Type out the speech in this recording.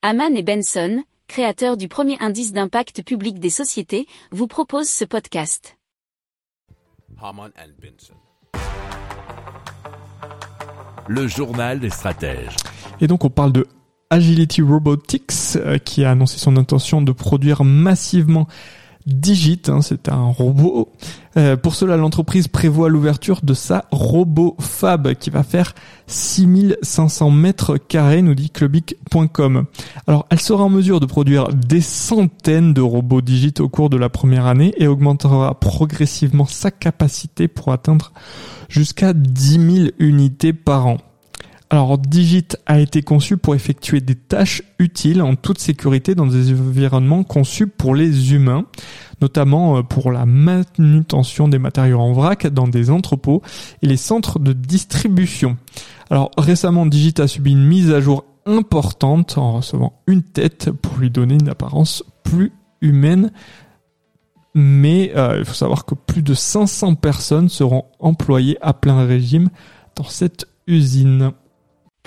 Haman et Benson, créateurs du premier indice d'impact public des sociétés, vous proposent ce podcast. Haman and Benson. Le journal des stratèges. Et donc on parle de Agility Robotics euh, qui a annoncé son intention de produire massivement Digit, hein, c'est un robot. Euh, pour cela, l'entreprise prévoit l'ouverture de sa RoboFab qui va faire 6500 mètres carrés, nous dit clubic.com. Alors, elle sera en mesure de produire des centaines de robots Digit au cours de la première année et augmentera progressivement sa capacité pour atteindre jusqu'à 10 000 unités par an. Alors Digit a été conçu pour effectuer des tâches utiles en toute sécurité dans des environnements conçus pour les humains, notamment euh, pour la manutention des matériaux en vrac dans des entrepôts et les centres de distribution. Alors récemment Digit a subi une mise à jour importante en recevant une tête pour lui donner une apparence plus humaine. Mais euh, il faut savoir que plus de 500 personnes seront employées à plein régime dans cette usine.